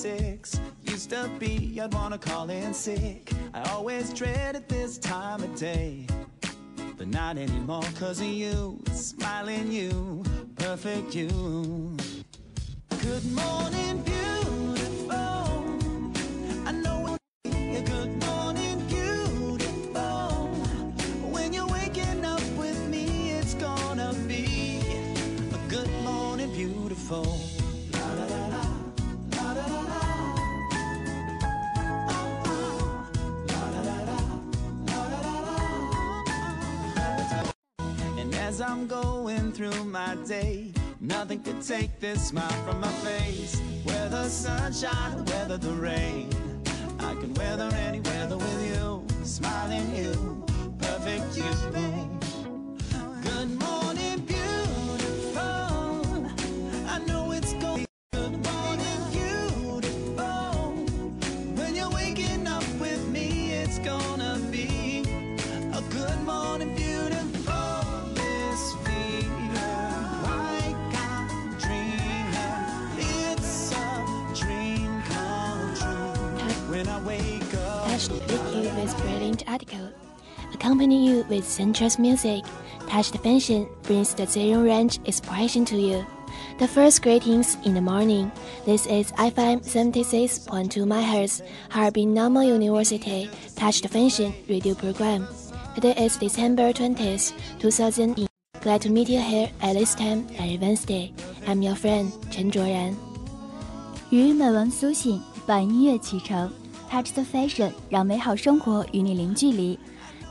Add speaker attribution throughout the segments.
Speaker 1: Six. Used to be, I'd wanna call in sick. I always dreaded this time of day. But not anymore, cause of you, smiling you, perfect you. Good morning, beautiful. As I'm going through my day, nothing could take this smile from my face. Whether sunshine, whether the rain, I can weather any weather with you, smiling you, perfect you. Good
Speaker 2: article. Accompany you with sensuous music. Touched Fashion brings the zero range expression to you. The first greetings in the morning. This is FM 76.2 MHz, Harbin Normal University Touched Fashion radio program. Today is December 20th, 2000. Glad to meet you here at this time every Wednesday. I'm your friend 陈卓然。
Speaker 3: 与美文苏醒，伴音乐启程 ，Touch the Fashion，让美好生活与你零距离。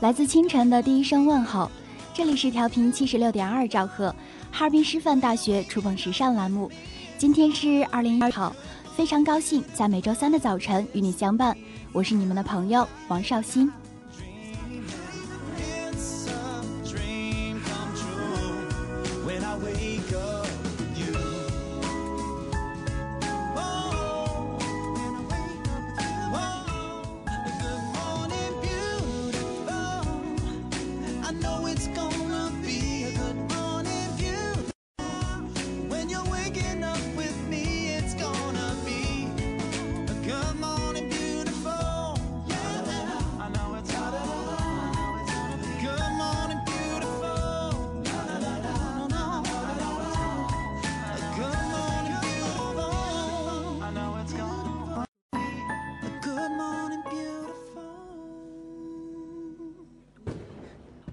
Speaker 3: 来自清晨的第一声问候，这里是调频七十六点二兆赫，哈尔滨师范大学触碰时尚栏目。今天是二零一二号，非常高兴在每周三的早晨与你相伴，我是你们的朋友王绍兴。
Speaker 1: I know it's gonna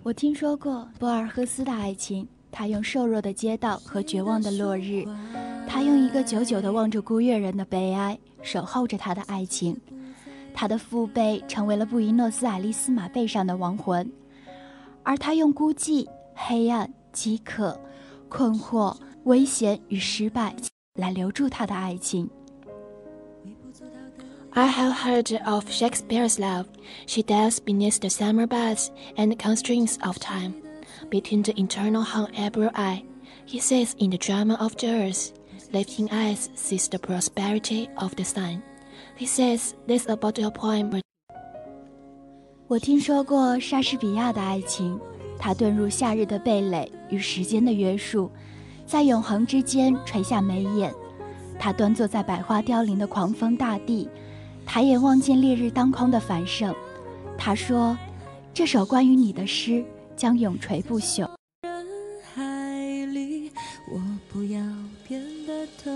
Speaker 3: 我听说过博尔赫斯的爱情，他用瘦弱的街道和绝望的落日，他用一个久久的望着孤月人的悲哀，守候着他的爱情。他的父辈成为了布宜诺斯艾利斯马背上的亡魂，而他用孤寂、黑暗、饥渴、困惑、危险与失败来留住他的爱情。
Speaker 2: I have heard of Shakespeare's love. She delves beneath the summer buds and constraints of time, between the eternal hung April eye. He sits in the drama of the earth, lifting eyes sees the prosperity of the sun. He says this about your poem.
Speaker 3: 我听说过莎士比亚的爱情，他遁入夏日的蓓蕾与时间的约束，在永恒之间垂下眉眼。他端坐在百花凋零的狂风大地， 抬眼望见烈日当空的繁盛。他说：“这首关于你的诗将永垂不朽。”
Speaker 4: 人海里，我不要变得透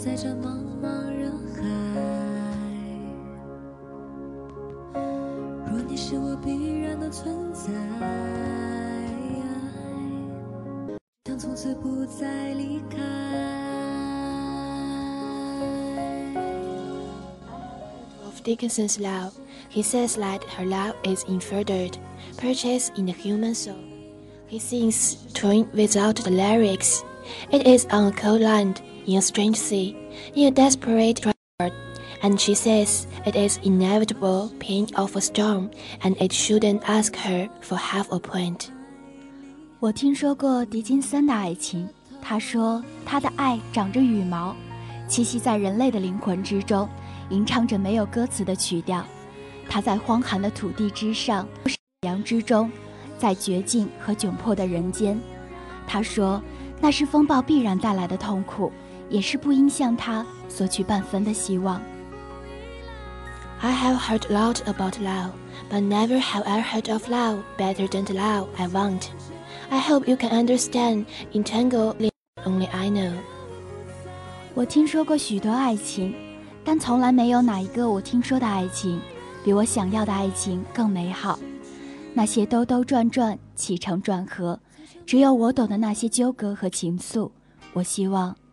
Speaker 4: 在这茫茫人海。若你是我必然的存在，想从此不再离开。
Speaker 2: of Dickinson's love, he says that her love is unfettered, purchased in the human soul. He sings tune without the lyrics. It is on a cold land, in a strange sea, in a desperate drought. And she says it is inevitable pain of a storm, and it shouldn't ask her for half a point.
Speaker 3: 我听说过狄金森的爱情，他说他的爱长着羽毛，栖息在人类的灵魂之中，吟唱着没有歌词的曲调。他在荒寒的土地之上，洋之中，在绝境和窘迫的人间。他说那是风暴必然带来的痛苦，也是不应向他索取半分的希望。
Speaker 2: I have heard a lot about love, but never have I heard of love better than the love I want. I hope you can understand entangled only I know.
Speaker 3: 我听说过许多爱情，但从来没有哪一个我听说的爱情，比我想要的爱情更美好。那些兜兜转转、起承转合，只有我懂的那些纠葛和情愫，我希望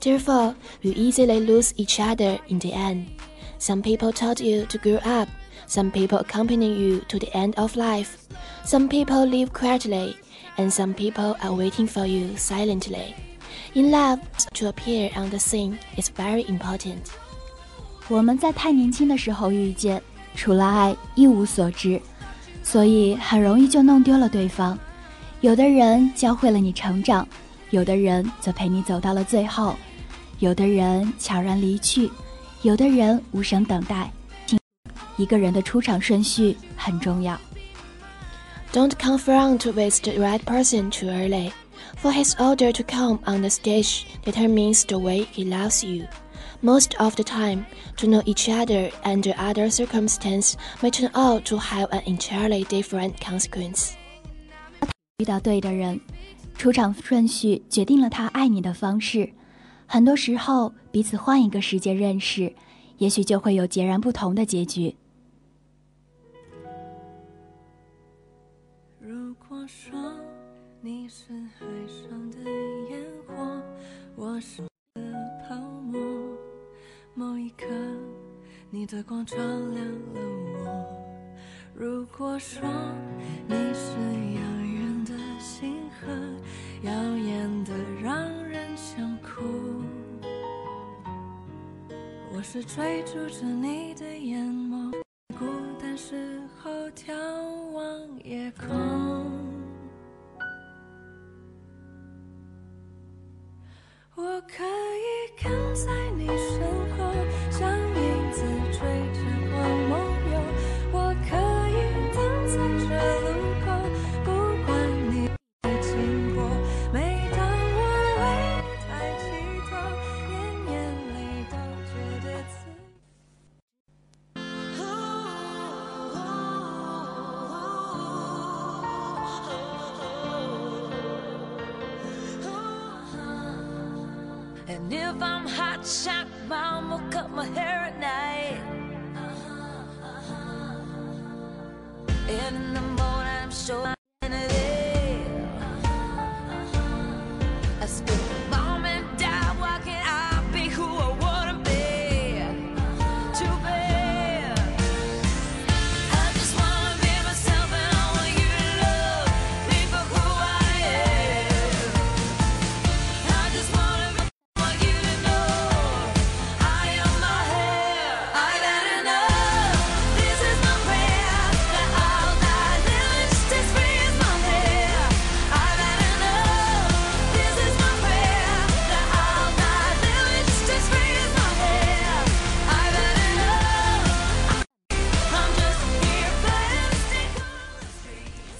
Speaker 2: Therefore, we easily lose each other in the end. Some people taught you to grow up. Some people accompany you to the end of life. Some people live quietly, and some people are waiting for you silently. In love, to appear on the scene is very important.
Speaker 3: 我们在太年轻的时候遇见，除了爱一无所知，所以很容易就弄丢了对方。有的人教会了你成长，有的人则陪你走到了最后， 有的人悄然离去，有的人无声等待。一个人的出场顺序很重要。
Speaker 2: Don't confront with the right person too early, for his order to come on the stage determines the way he loves you. Most of the time, to know each other under other circumstances may turn out to have an entirely different consequence.
Speaker 3: 遇到对的人，出场顺序决定了他爱你的方式。 很多时候，彼此换一个世界认识，也许就会有截然不同的结局。
Speaker 4: 如果说你是海上的烟火，我是的泡沫，某一刻你的光照亮了我。如果说你是遥是追逐着你的眼
Speaker 5: And if I'm hot shot, mom will cut my hair at night.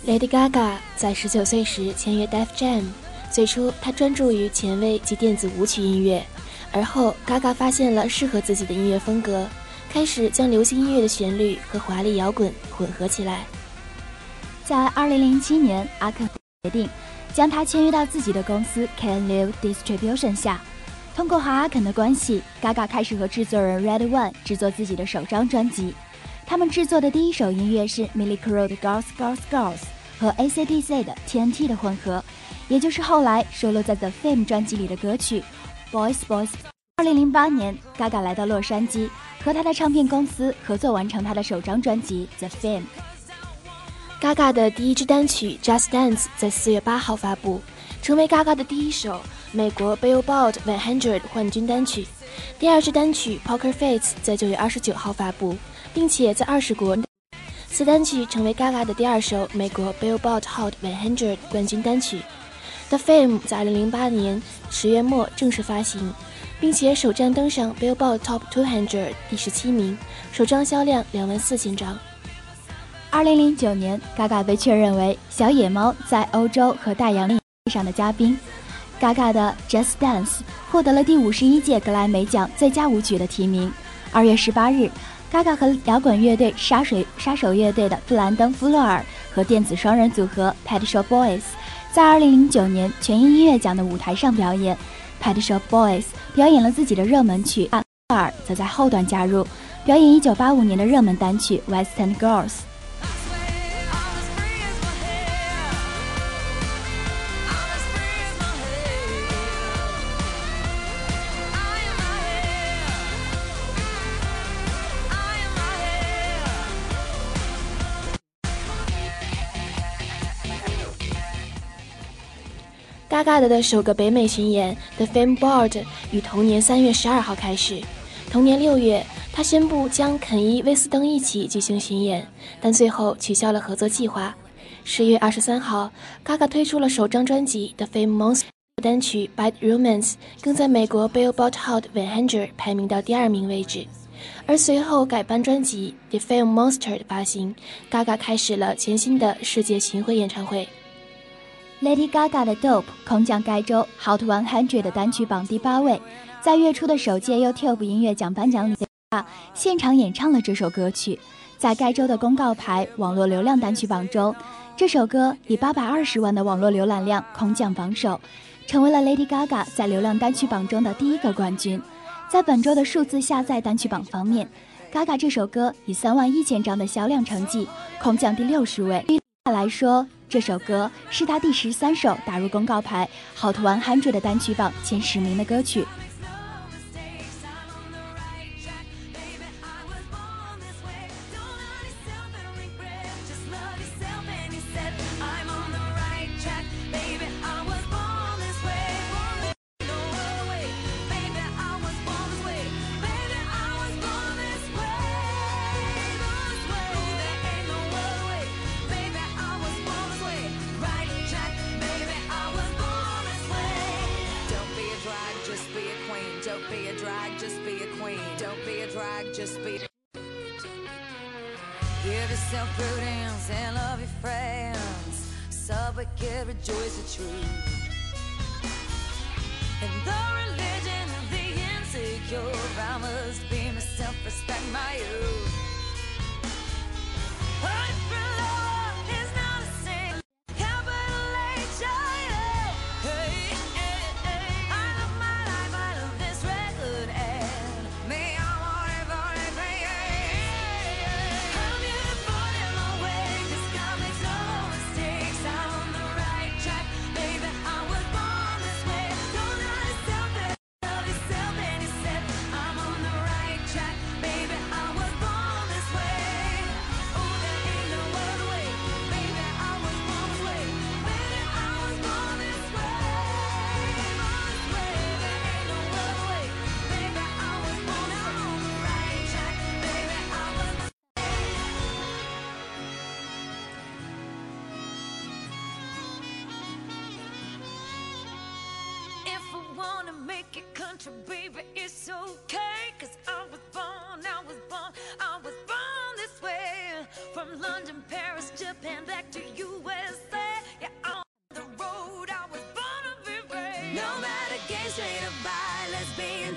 Speaker 2: Lady Gaga 在十九岁时签约 Def Jam，最初她专注于前卫及电子舞曲音乐，而后 Gaga 发现了适合自己的音乐风格，开始将流行音乐的旋律和华丽摇滚混合起来。
Speaker 3: 在2007年，阿肯决定将她签约到自己的公司 Can Live Distribution 下。通过和阿肯的关系，Gaga 开始和制作人 Red One 制作自己的首张专辑。他们制作的第一首音乐是 Millie Crow 的 Girls Girls Girls 和 AC/DC 的 TNT 的混合，也就是后来收录在 The Fame 专辑里的歌曲 Boys Boys。2008年，Gaga 来到洛杉矶，和他的唱片公司合作完成他的首张专辑 The Fame。
Speaker 2: Gaga 的第一支单曲《Just Dance》在四月八号发布，成为 Gaga 的第一首美国 Billboard 100冠军单曲。第二支单曲《Poker Face》在九月二十九号发布，并且在二十国。此单曲成为 Gaga 的第二首美国 Billboard Hot 100冠军单曲。The Fame 在二零零八年十月末正式发行，并且首站登上 Billboard Top 200第十七名，首张销量两万四千张。
Speaker 3: 二零零九年，Gaga 被确认为小野猫在欧洲和大洋历上的嘉宾。Gaga 的《Just Dance》获得了第五十一届格莱美奖最佳舞曲的提名。二月十八日，Gaga 和摇滚乐队杀水杀手乐队的布兰登·弗洛尔和电子双人组合 Pet Shop Boys 在2009年全英音乐奖的舞台上表演。Pet Shop Boys 表演了自己的热门曲，弗洛尔则在后段加入，表演1985年的热门单曲《Western Girls》。
Speaker 2: 的首个北美巡演 The Fame Board 于同年三月十二号开始。同年六月，他宣布将肯伊·威斯登一起举行巡演，但最后取消了合作计划。十月二十三号，Gaga 推出了首张专辑 The Fame Monster，单曲《Bad Romance》更在美国 Billboard Hot 100排名到第二名位置。而随后改版专辑《The Fame Monster》的发行，Gaga 开始了全新的世界巡回演唱会。
Speaker 3: Lady Gaga 的《Dope》空降该州 Hot 100的单曲榜第八位，在月初的首届 YouTube 音乐奖颁奖礼上现场演唱了这首歌曲。在该州的公告牌网络流量单曲榜中，这首歌以八百二十万的网络浏览量空降榜首，成为了 Lady Gaga 在流量单曲榜中的第一个冠军。在本周的数字下载单曲榜方面，Gaga 这首歌以三万一千张的销量成绩空降第六十位。对于他来说，这首歌是他第十三首打入公告牌 Hot 100的单曲榜前十名的歌曲。
Speaker 5: Kid, rejoice the truth. In the religion of the insecure, I must be myself, respect my youth.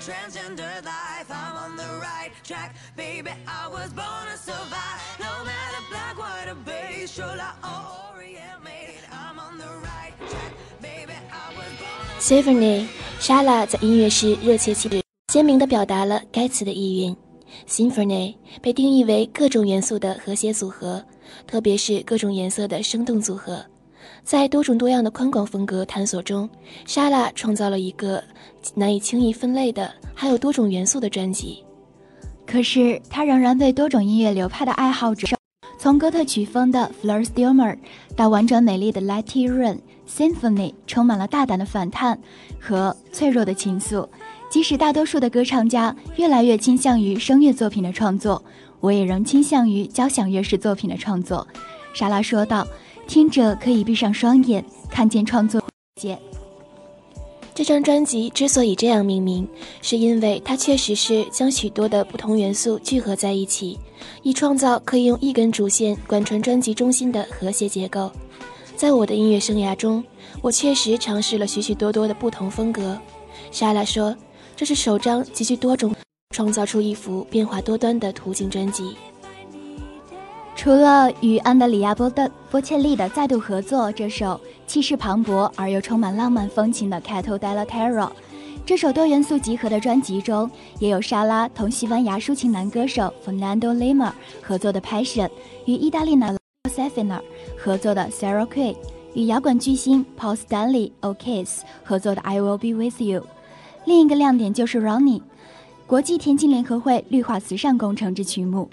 Speaker 4: Transgender life, I'm on the right track, baby. I was born to survive. No matter black, white, or beige, Shola or Orient made, I'm on the right track, baby. I was born to
Speaker 2: Symphony，莎拉在音乐室热切气质，鲜明地表达了该词的意蕴。Symphony 被定义为各种元素的和谐组合，特别是各种颜色的生动组合。在多种多样的宽广风格探索中，莎拉创造了一个难以轻易分类的、含有多种元素的专辑。
Speaker 3: 可是他仍然被多种音乐流派的爱好者，从哥特曲风的 Fleur Stürmer 到婉转美丽的 Let It Rain，Symphony 充满了大胆的反叛和脆弱的情愫。即使大多数的歌唱家越来越倾向于声乐作品的创作，我也仍倾向于交响乐式作品的创作。莎拉说道：“听者可以闭上双眼，看见创作界。”
Speaker 2: 这张专辑之所以这样命名，是因为它确实是将许多的不同元素聚合在一起，以创造可以用一根主线贯穿专辑中心的和谐结构。在我的音乐生涯中，我确实尝试了许许多多的不同风格。莎拉说，这是首张极具多种，创造出一幅变化多端的图景专辑。
Speaker 3: 除了与安德里亚·波的波切利的再度合作，这首气势磅礴而又充满浪漫风情的《Cato della Terra》，这首多元素集合的专辑中，也有莎拉同西班牙抒情男歌手 Fernando Lima 合作的《Passion》，与意大利男 Safina 合作的《Sarah Quay》，与摇滚巨星 Paul Stanley O'Kiss 合作的《I Will Be With You》。另一个亮点就是 Ronnie，国际田径联合会绿化慈善工程之曲目。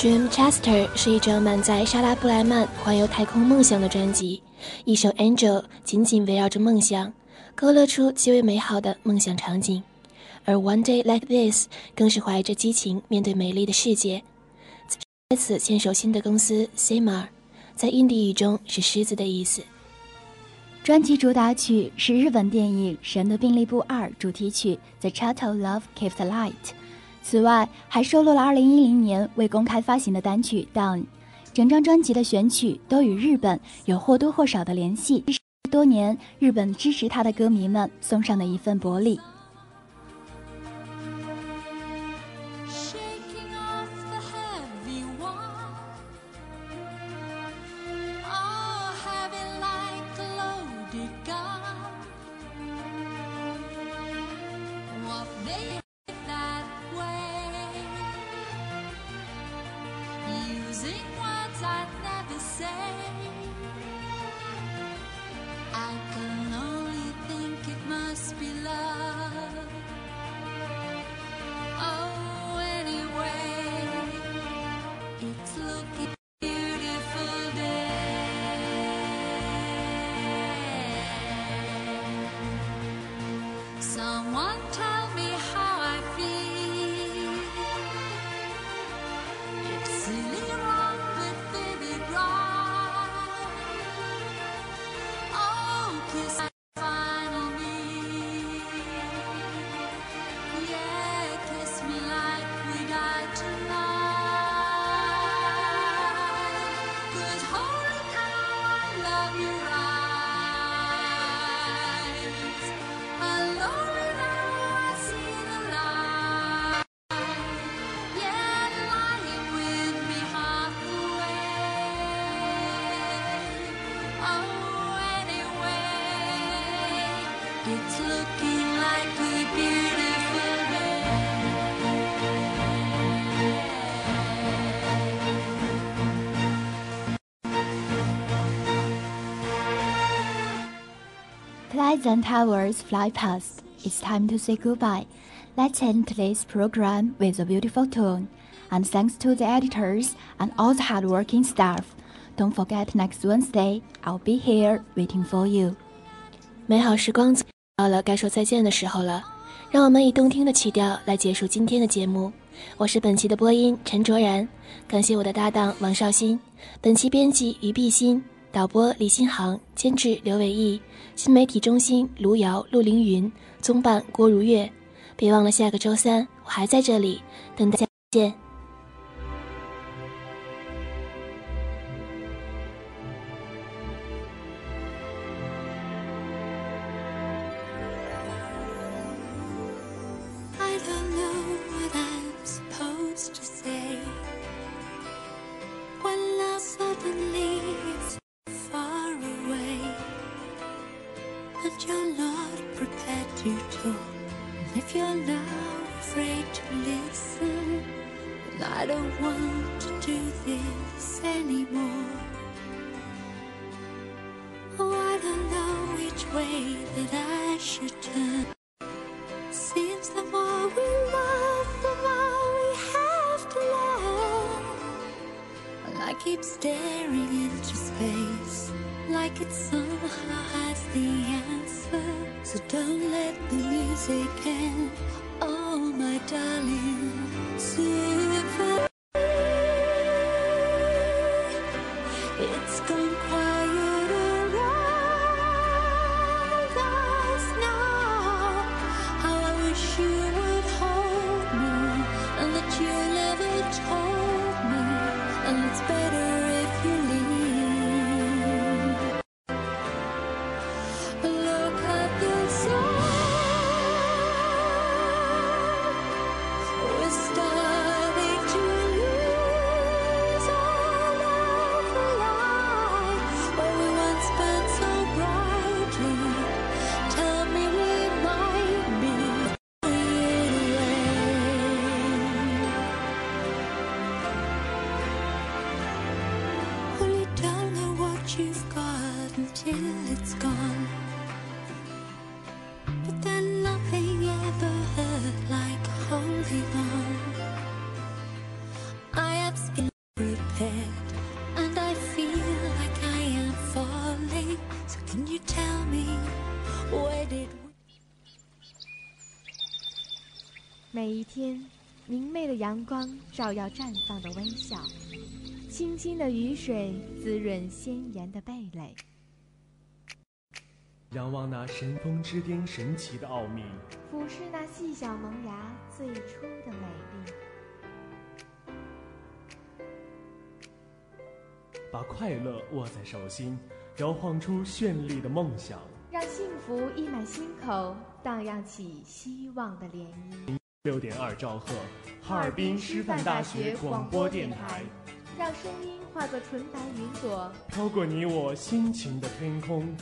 Speaker 2: Dreamchaster 是一张满载莎拉布莱曼环游太空梦想的专辑，一首 Angel 紧紧围绕着梦想，勾勒出极为美好的梦想场景，而 One Day Like This 更是怀着激情面对美丽的世界。在此牵手新的公司 Simar，在印地语中是狮子的意思。
Speaker 3: 专辑主打曲是日本电影《神的病历簿二》主题曲《The Child Love Keeps the Light》。此外，还收录了2010年未公开发行的单曲《Down》。整张专辑的选曲都与日本有或多或少的联系，多年日本支持他的歌迷们送上的一份薄礼。Flights and towers fly past. It's time to say goodbye. Let's end today's program with a beautiful tune. And thanks to the editors and all the hardworking staff. Don't forget next Wednesday, I'll be here waiting for you.
Speaker 2: 美好时光到了该说再见的时候了，让我们以动听的曲调来结束今天的节目。我是本期的播音陈卓然，感谢我的搭档王绍兴，本期编辑于碧欣，导播李新航，监制刘伟毅，新媒体中心卢瑶、陆凌云，综办郭如月。别忘了下个周三我还在这里等大家见。
Speaker 4: To talk. And if you're now afraid to listen, then I don't want to do this anymore. Oh, I don't know which way that I should turn. Seems the more we love, the more we have to learn. And I keep staring into space, like it somehow has the answer. So don't let the music end. Oh, my darling. It's gone
Speaker 6: 天，明媚的阳光照耀绽放的微笑，清清的雨水滋润鲜艳的蓓蕾。
Speaker 7: 仰望那神峰之巅神奇的奥秘，
Speaker 6: 俯视那细小萌芽最初的美丽。
Speaker 7: 把快乐握在手心，摇晃出绚丽的梦想，
Speaker 6: 让幸福溢满心口，荡漾起希望的涟漪。
Speaker 7: 六点二兆赫，哈尔滨师范大学广播电台，
Speaker 6: 让声音化作纯白云朵，
Speaker 7: 飘过你我心情的天空。